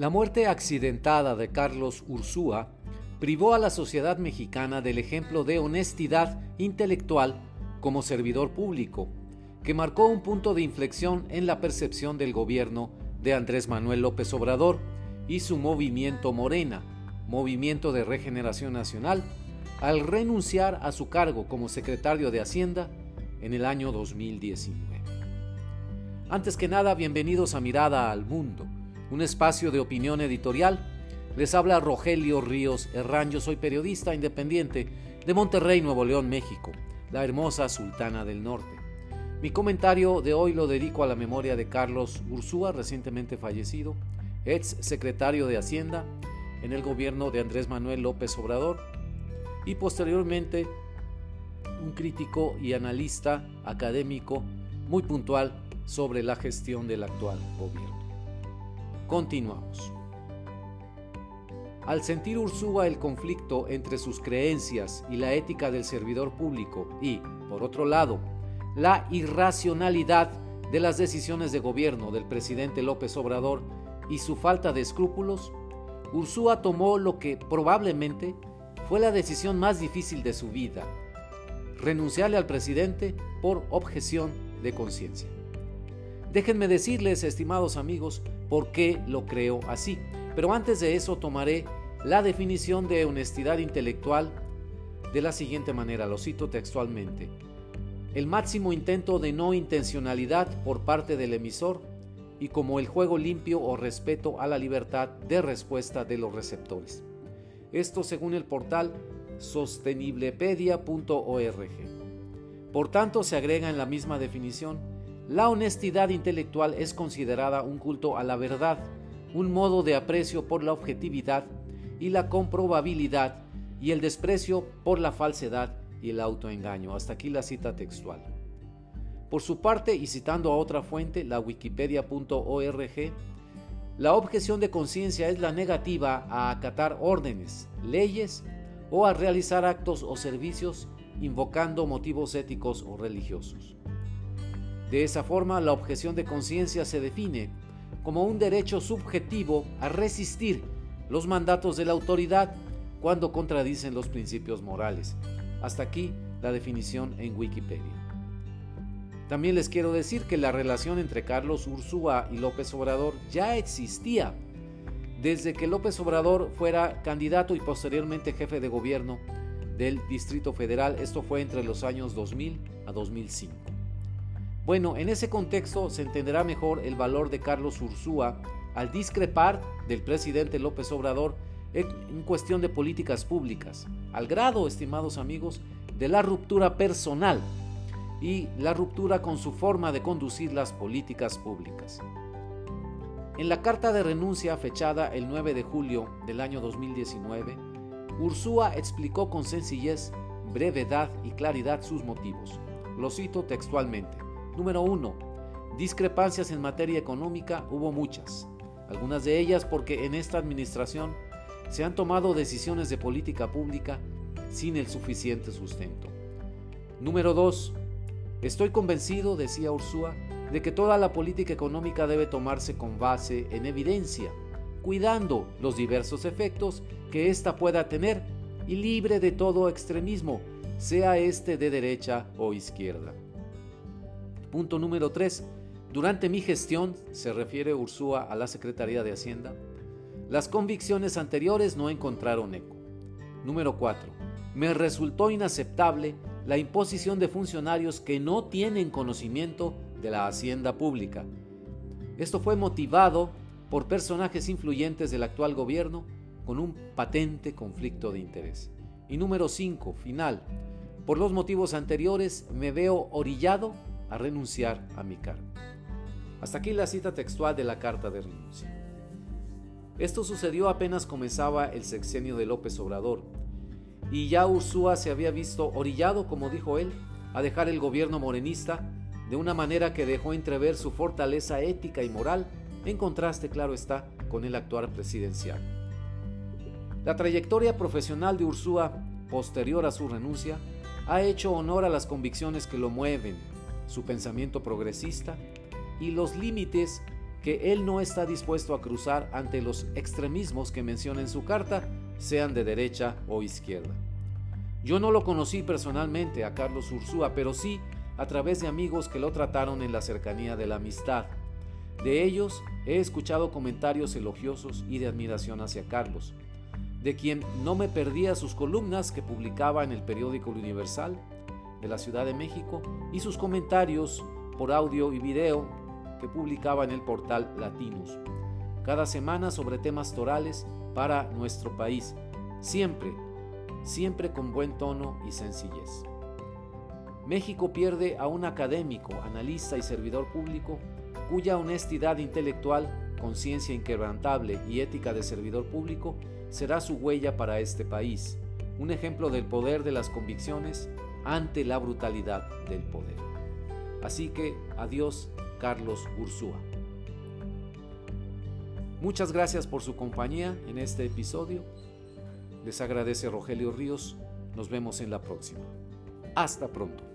La muerte accidentada de Carlos Ursúa privó a la sociedad mexicana del ejemplo de honestidad intelectual como servidor público, que marcó un punto de inflexión en la percepción del gobierno de Andrés Manuel López Obrador y su movimiento Morena, Movimiento de Regeneración Nacional, al renunciar a su cargo como secretario de Hacienda en el año 2019. Antes que nada, bienvenidos a Mirada al Mundo, un espacio de opinión editorial. Les habla Rogelio Ríos Herrán, soy periodista independiente de Monterrey, Nuevo León, México, la hermosa Sultana del Norte. Mi comentario de hoy lo dedico a la memoria de Carlos Ursúa, recientemente fallecido, ex secretario de Hacienda en el gobierno de Andrés Manuel López Obrador y posteriormente un crítico y analista académico muy puntual sobre la gestión del actual gobierno. Continuamos. Al sentir Ursúa el conflicto entre sus creencias y la ética del servidor público y, por otro lado, la irracionalidad de las decisiones de gobierno del presidente López Obrador y su falta de escrúpulos, Ursúa tomó lo que probablemente fue la decisión más difícil de su vida, renunciarle al presidente por objeción de conciencia. Déjenme decirles, estimados amigos, por qué lo creo así. Pero antes de eso tomaré la definición de honestidad intelectual de la siguiente manera, lo cito textualmente. El máximo intento de no intencionalidad por parte del emisor y como el juego limpio o respeto a la libertad de respuesta de los receptores. Esto según el portal sostenible.pedia.org. Por tanto, se agrega en la misma definición la honestidad intelectual es considerada un culto a la verdad, un modo de aprecio por la objetividad y la comprobabilidad y el desprecio por la falsedad y el autoengaño. Hasta aquí la cita textual. Por su parte, y citando a otra fuente, la wikipedia.org, la objeción de conciencia es la negativa a acatar órdenes, leyes o a realizar actos o servicios invocando motivos éticos o religiosos. De esa forma, la objeción de conciencia se define como un derecho subjetivo a resistir los mandatos de la autoridad cuando contradicen los principios morales. Hasta aquí la definición en Wikipedia. También les quiero decir que la relación entre Carlos Ursúa y López Obrador ya existía desde que López Obrador fuera candidato y posteriormente jefe de gobierno del Distrito Federal. Esto fue entre los años 2000 a 2005. Bueno, en ese contexto se entenderá mejor el valor de Carlos Ursúa al discrepar del presidente López Obrador en cuestión de políticas públicas, al grado, estimados amigos, de la ruptura personal y la ruptura con su forma de conducir las políticas públicas. En la carta de renuncia fechada el 9 de julio del año 2019, Ursúa explicó con sencillez, brevedad y claridad sus motivos. Lo cito textualmente. Número 1. Discrepancias en materia económica hubo muchas, algunas de ellas porque en esta administración se han tomado decisiones de política pública sin el suficiente sustento. Número 2. Estoy convencido, decía Ursúa, de que toda la política económica debe tomarse con base en evidencia, cuidando los diversos efectos que ésta pueda tener y libre de todo extremismo, sea este de derecha o izquierda. Punto número 3. Durante mi gestión, se refiere Ursúa a la Secretaría de Hacienda, las convicciones anteriores no encontraron eco. Número 4. Me resultó inaceptable la imposición de funcionarios que no tienen conocimiento de la hacienda pública. Esto fue motivado por personajes influyentes del actual gobierno con un patente conflicto de interés. Y número 5, final. Por los motivos anteriores me veo orillado a renunciar a mi cargo. Hasta aquí la cita textual de la carta de renuncia. Esto sucedió apenas comenzaba el sexenio de López Obrador, y ya Ursúa se había visto orillado, como dijo él, a dejar el gobierno morenista de una manera que dejó entrever su fortaleza ética y moral, en contraste, claro está, con el actual presidencial. La trayectoria profesional de Ursúa, posterior a su renuncia, ha hecho honor a las convicciones que lo mueven su pensamiento progresista y los límites que él no está dispuesto a cruzar ante los extremismos que menciona en su carta, sean de derecha o izquierda. Yo no lo conocí personalmente a Carlos Ursúa, pero sí a través de amigos que lo trataron en la cercanía de la amistad. De ellos he escuchado comentarios elogiosos y de admiración hacia Carlos, de quien no me perdía sus columnas que publicaba en el periódico Universal de la Ciudad de México y sus comentarios por audio y video que publicaba en el portal Latinos, cada semana sobre temas torales para nuestro país, siempre, siempre con buen tono y sencillez. México pierde a un académico, analista y servidor público cuya honestidad intelectual, conciencia inquebrantable y ética de servidor público será su huella para este país, un ejemplo del poder de las convicciones ante la brutalidad del poder. Así que adiós Carlos Ursúa. Muchas gracias por su compañía en este episodio. Les agradece Rogelio Ríos. Nos vemos en la próxima. Hasta pronto.